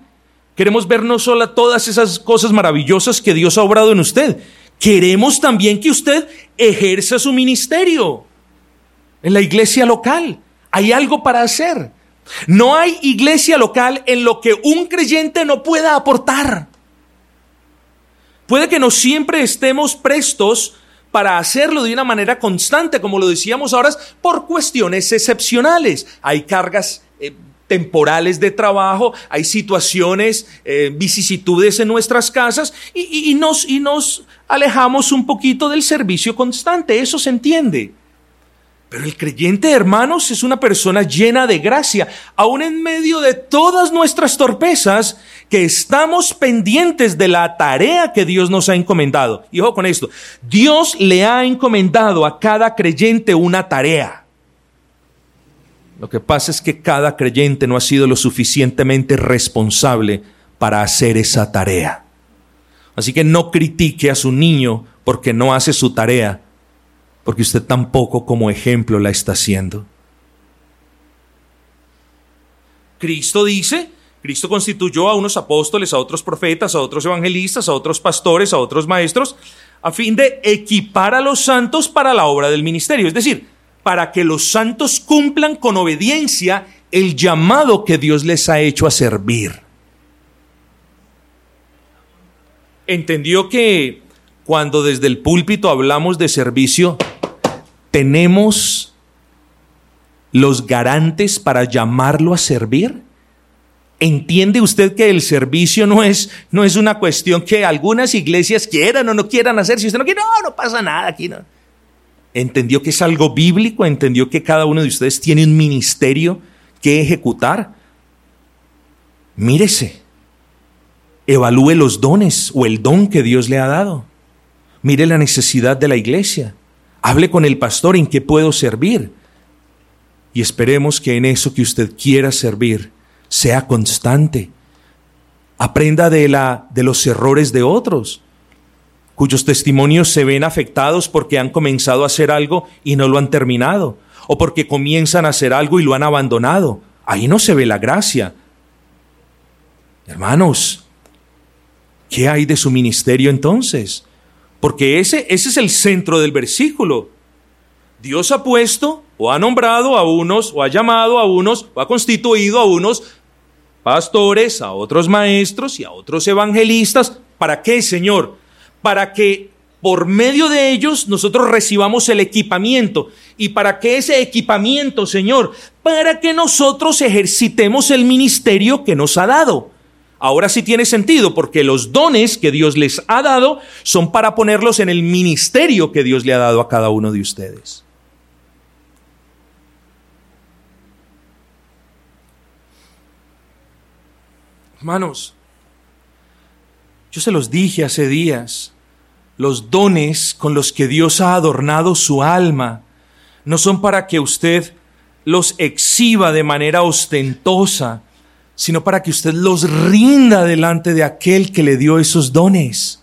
queremos ver no solo todas esas cosas maravillosas que Dios ha obrado en usted. Queremos también que usted ejerza su ministerio en la iglesia local. Hay algo para hacer. No hay iglesia local en lo que un creyente no pueda aportar. Puede que no siempre estemos prestos para hacerlo de una manera constante, como lo decíamos ahora, por cuestiones excepcionales. Hay cargas eh, temporales de trabajo, hay situaciones, eh, vicisitudes en nuestras casas y, nos, y nos alejamos un poquito del servicio constante. Eso se entiende. Pero el creyente, hermanos, es una persona llena de gracia, aún en medio de todas nuestras torpezas, que estamos pendientes de la tarea que Dios nos ha encomendado. Y ojo con esto, Dios le ha encomendado a cada creyente una tarea. Lo que pasa es que cada creyente no ha sido lo suficientemente responsable para hacer esa tarea. Así que no critique a su niño porque no hace su tarea porque usted tampoco como ejemplo la está haciendo. Cristo dice, Cristo constituyó a unos apóstoles, a otros profetas, a otros evangelistas, a otros pastores, a otros maestros, a fin de equipar a los santos para la obra del ministerio. Es decir, para que los santos cumplan con obediencia el llamado que Dios les ha hecho a servir. Entendió que cuando desde el púlpito hablamos de servicio, ¿Tenemos los garantes para llamarlo a servir? ¿Entiende usted que el servicio no es, no es una cuestión que algunas iglesias quieran o no quieran hacer? Si usted no quiere, no, no pasa nada aquí. No. ¿Entendió que es algo bíblico? ¿Entendió que cada uno de ustedes tiene un ministerio que ejecutar? Mírese, evalúe los dones o el don que Dios le ha dado. Mire la necesidad de la iglesia. Hable con el pastor en qué puedo servir. Y esperemos que en eso que usted quiera servir sea constante. Aprenda de, la, de los errores de otros, cuyos testimonios se ven afectados porque han comenzado a hacer algo y no lo han terminado, o porque comienzan a hacer algo y lo han abandonado. Ahí no se ve la gracia. Hermanos, ¿qué hay de su ministerio entonces? Porque ese, ese es el centro del versículo. Dios ha puesto o ha nombrado a unos, o ha llamado a unos, o ha constituido a unos pastores, a otros maestros y a otros evangelistas. ¿Para qué, Señor? Para que por medio de ellos nosotros recibamos el equipamiento. ¿Y para qué ese equipamiento, Señor? Para que nosotros ejercitemos el ministerio que nos ha dado. Ahora sí tiene sentido porque los dones que Dios les ha dado son para ponerlos en el ministerio que Dios le ha dado a cada uno de ustedes. Hermanos, yo se los dije hace días, los dones con los que Dios ha adornado su alma no son para que usted los exhiba de manera ostentosa, sino para que usted los rinda delante de aquel que le dio esos dones,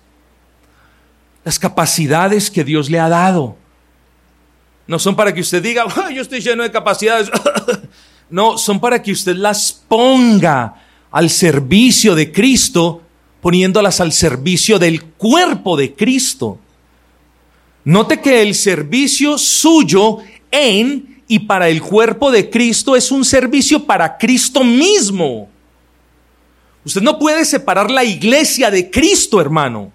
las capacidades que Dios le ha dado. No son para que usted diga, yo estoy lleno de capacidades. no, son para que usted las ponga al servicio de Cristo, poniéndolas al servicio del cuerpo de Cristo. Note que el servicio suyo en y para el cuerpo de Cristo es un servicio para Cristo mismo. Usted no puede separar la iglesia de Cristo, hermano.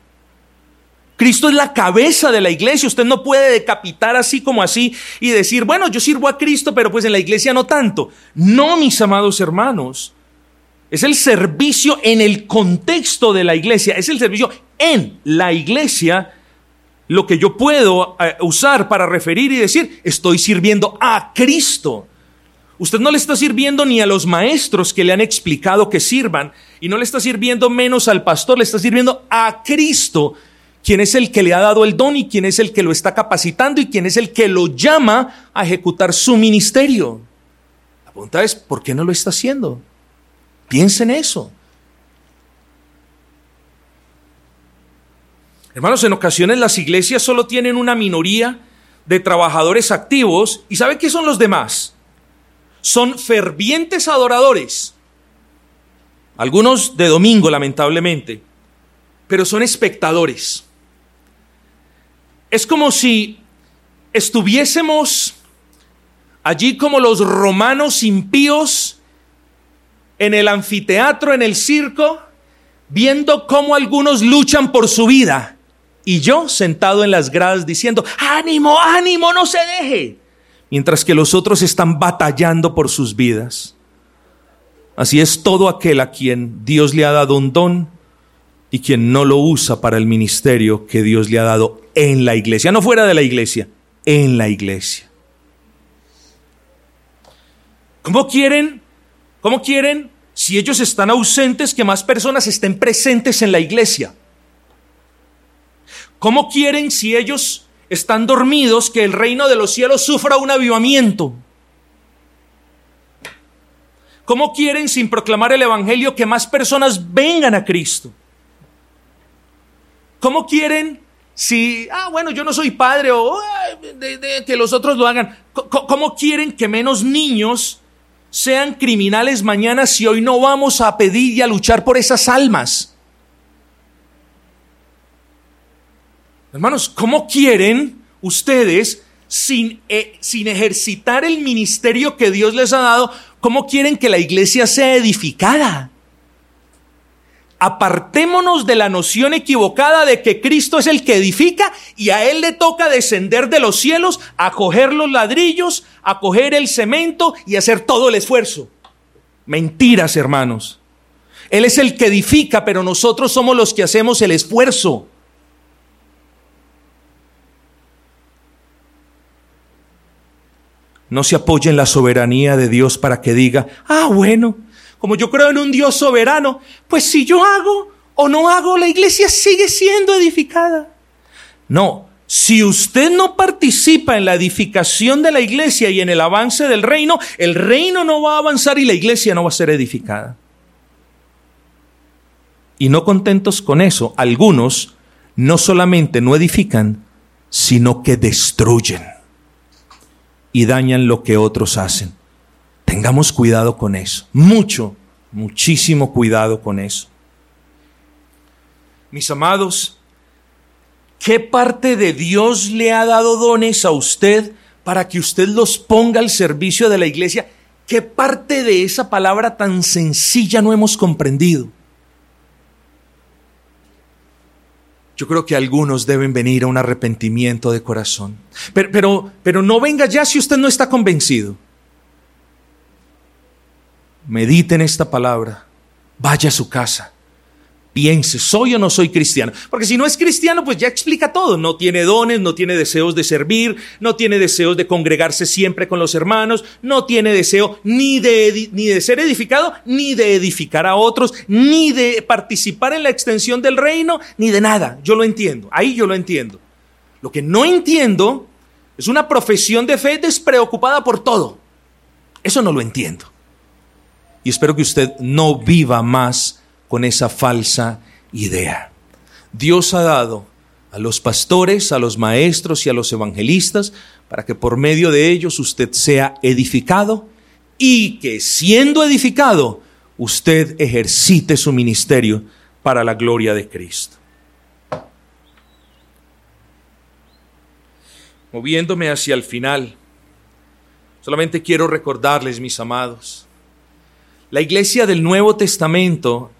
Cristo es la cabeza de la iglesia. Usted no puede decapitar así como así y decir, bueno, yo sirvo a Cristo, pero pues en la iglesia no tanto. No, mis amados hermanos. Es el servicio en el contexto de la iglesia. Es el servicio en la iglesia lo que yo puedo eh, usar para referir y decir, estoy sirviendo a Cristo. Usted no le está sirviendo ni a los maestros que le han explicado que sirvan, y no le está sirviendo menos al pastor, le está sirviendo a Cristo, quien es el que le ha dado el don y quien es el que lo está capacitando y quien es el que lo llama a ejecutar su ministerio. La pregunta es, ¿por qué no lo está haciendo? Piensa en eso. Hermanos, en ocasiones las iglesias solo tienen una minoría de trabajadores activos y ¿sabe qué son los demás? Son fervientes adoradores. Algunos de domingo, lamentablemente, pero son espectadores. Es como si estuviésemos allí como los romanos impíos en el anfiteatro, en el circo, viendo cómo algunos luchan por su vida y yo sentado en las gradas diciendo, ánimo, ánimo, no se deje. Mientras que los otros están batallando por sus vidas. Así es todo aquel a quien Dios le ha dado un don y quien no lo usa para el ministerio que Dios le ha dado en la iglesia, no fuera de la iglesia, en la iglesia. ¿Cómo quieren? ¿Cómo quieren si ellos están ausentes que más personas estén presentes en la iglesia? ¿Cómo quieren si ellos están dormidos que el reino de los cielos sufra un avivamiento? ¿Cómo quieren sin proclamar el Evangelio que más personas vengan a Cristo? ¿Cómo quieren si, ah, bueno, yo no soy padre o que los otros lo hagan? ¿Cómo quieren que menos niños sean criminales mañana si hoy no vamos a pedir y a luchar por esas almas? Hermanos, ¿cómo quieren ustedes, sin, eh, sin ejercitar el ministerio que Dios les ha dado, cómo quieren que la iglesia sea edificada? Apartémonos de la noción equivocada de que Cristo es el que edifica y a Él le toca descender de los cielos, a coger los ladrillos, a coger el cemento y hacer todo el esfuerzo. Mentiras, hermanos. Él es el que edifica, pero nosotros somos los que hacemos el esfuerzo. No se apoye en la soberanía de Dios para que diga, ah, bueno, como yo creo en un Dios soberano, pues si yo hago o no hago, la iglesia sigue siendo edificada. No, si usted no participa en la edificación de la iglesia y en el avance del reino, el reino no va a avanzar y la iglesia no va a ser edificada. Y no contentos con eso, algunos no solamente no edifican, sino que destruyen y dañan lo que otros hacen. Tengamos cuidado con eso. Mucho, muchísimo cuidado con eso. Mis amados, ¿qué parte de Dios le ha dado dones a usted para que usted los ponga al servicio de la iglesia? ¿Qué parte de esa palabra tan sencilla no hemos comprendido? Yo creo que algunos deben venir a un arrepentimiento de corazón. Pero, pero, no venga ya si usted no está convencido. Medite en esta palabra. Vaya a su casa piense, ¿soy o no soy cristiano? Porque si no es cristiano, pues ya explica todo. No tiene dones, no tiene deseos de servir, no tiene deseos de congregarse siempre con los hermanos, no tiene deseo ni de, ni de ser edificado, ni de edificar a otros, ni de participar en la extensión del reino, ni de nada. Yo lo entiendo, ahí yo lo entiendo. Lo que no entiendo es una profesión de fe despreocupada por todo. Eso no lo entiendo. Y espero que usted no viva más con esa falsa idea. Dios ha dado a los pastores, a los maestros y a los evangelistas para que por medio de ellos usted sea edificado y que siendo edificado usted ejercite su ministerio para la gloria de Cristo. Moviéndome hacia el final, solamente quiero recordarles, mis amados, la iglesia del Nuevo Testamento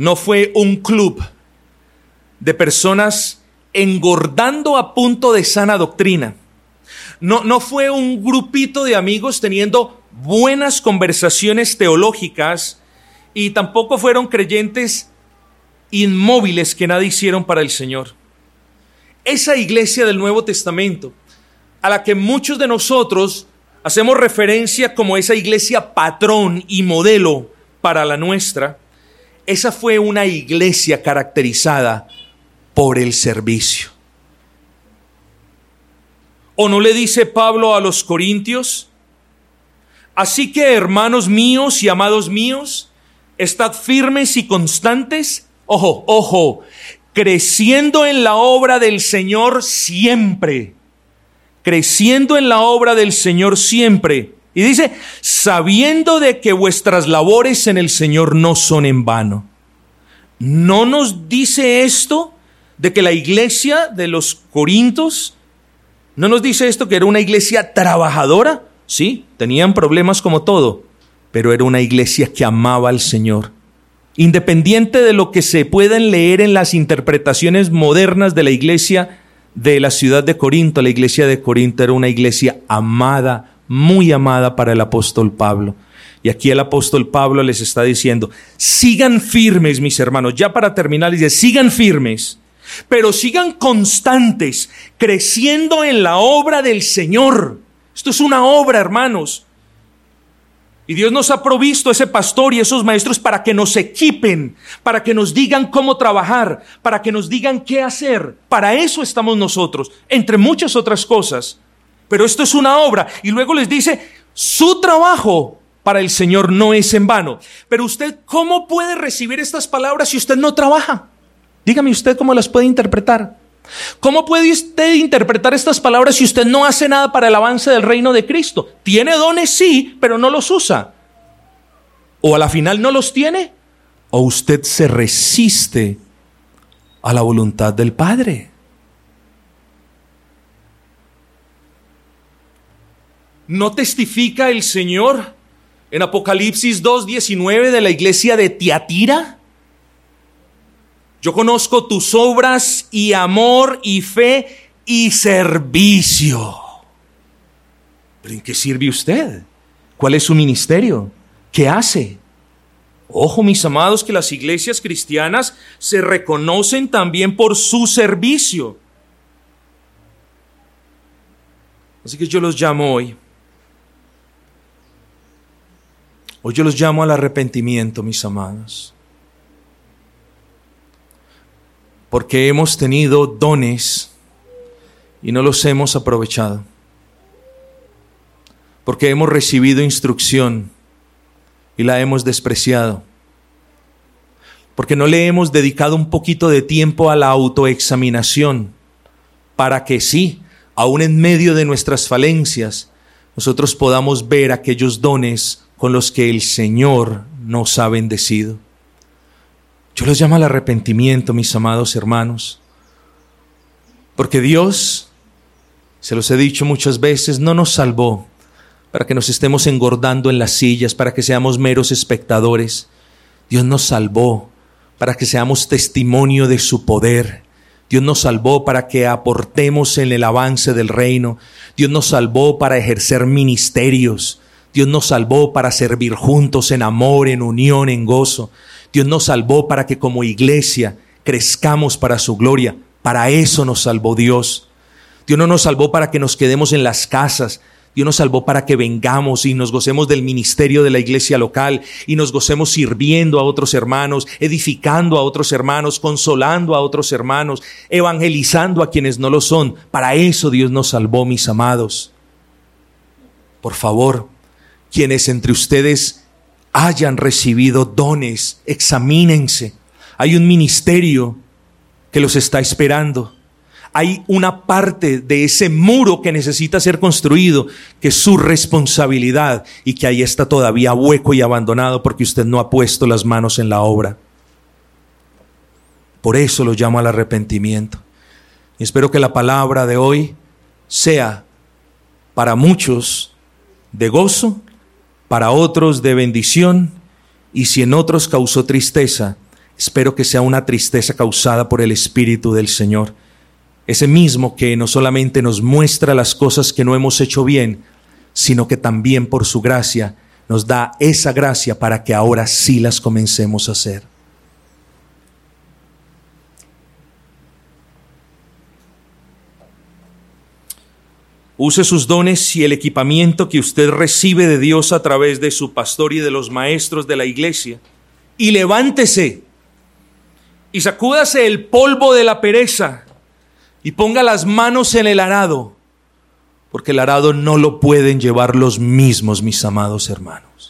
no fue un club de personas engordando a punto de sana doctrina. No, no fue un grupito de amigos teniendo buenas conversaciones teológicas y tampoco fueron creyentes inmóviles que nada hicieron para el Señor. Esa iglesia del Nuevo Testamento, a la que muchos de nosotros hacemos referencia como esa iglesia patrón y modelo para la nuestra, esa fue una iglesia caracterizada por el servicio. ¿O no le dice Pablo a los corintios? Así que, hermanos míos y amados míos, estad firmes y constantes. Ojo, ojo, creciendo en la obra del Señor siempre, creciendo en la obra del Señor siempre. Y dice, sabiendo de que vuestras labores en el Señor no son en vano. ¿No nos dice esto de que la iglesia de los Corintos, no nos dice esto que era una iglesia trabajadora? Sí, tenían problemas como todo, pero era una iglesia que amaba al Señor. Independiente de lo que se pueden leer en las interpretaciones modernas de la iglesia de la ciudad de Corinto, la iglesia de Corinto era una iglesia amada, muy amada para el apóstol Pablo. Y aquí el apóstol Pablo les está diciendo, sigan firmes, mis hermanos, ya para terminar, dice, sigan firmes, pero sigan constantes, creciendo en la obra del Señor. Esto es una obra, hermanos. Y Dios nos ha provisto ese pastor y esos maestros para que nos equipen, para que nos digan cómo trabajar, para que nos digan qué hacer. Para eso estamos nosotros, entre muchas otras cosas. Pero esto es una obra. Y luego les dice, su trabajo para el Señor no es en vano. Pero usted, ¿cómo puede recibir estas palabras si usted no trabaja? Dígame usted cómo las puede interpretar. ¿Cómo puede usted interpretar estas palabras si usted no hace nada para el avance del reino de Cristo? Tiene dones, sí, pero no los usa. O a la final no los tiene. O usted se resiste a la voluntad del Padre. ¿No testifica el Señor en Apocalipsis 2.19 de la iglesia de Tiatira. Yo conozco tus obras y amor y fe y servicio. ¿Pero en qué sirve usted? ¿Cuál es su ministerio? ¿Qué hace? Ojo, mis amados, que las iglesias cristianas se reconocen también por su servicio. Así que yo los llamo hoy Hoy yo los llamo al arrepentimiento, mis amados. Porque hemos tenido dones y no los hemos aprovechado. Porque hemos recibido instrucción y la hemos despreciado. Porque no le hemos dedicado un poquito de tiempo a la autoexaminación para que sí, aún en medio de nuestras falencias, nosotros podamos ver aquellos dones con los que el Señor nos ha bendecido. Yo los llamo al arrepentimiento, mis amados hermanos, porque Dios, se los he dicho muchas veces, no nos salvó para que nos estemos engordando en las sillas, para que seamos meros espectadores. Dios nos salvó para que seamos testimonio de su poder. Dios nos salvó para que aportemos en el avance del reino. Dios nos salvó para ejercer ministerios. Dios nos salvó para servir juntos en amor, en unión, en gozo. Dios nos salvó para que como iglesia crezcamos para su gloria. Para eso nos salvó Dios. Dios no nos salvó para que nos quedemos en las casas. Dios nos salvó para que vengamos y nos gocemos del ministerio de la iglesia local y nos gocemos sirviendo a otros hermanos, edificando a otros hermanos, consolando a otros hermanos, evangelizando a quienes no lo son. Para eso Dios nos salvó, mis amados. Por favor, quienes entre ustedes hayan recibido dones, examínense. Hay un ministerio que los está esperando. Hay una parte de ese muro que necesita ser construido, que es su responsabilidad y que ahí está todavía hueco y abandonado porque usted no ha puesto las manos en la obra. Por eso lo llamo al arrepentimiento. Y espero que la palabra de hoy sea para muchos de gozo para otros de bendición, y si en otros causó tristeza, espero que sea una tristeza causada por el Espíritu del Señor. Ese mismo que no solamente nos muestra las cosas que no hemos hecho bien, sino que también por su gracia nos da esa gracia para que ahora sí las comencemos a hacer. Use sus dones y el equipamiento que usted recibe de Dios a través de su pastor y de los maestros de la iglesia. Y levántese y sacúdase el polvo de la pereza y ponga las manos en el arado, porque el arado no lo pueden llevar los mismos, mis amados hermanos.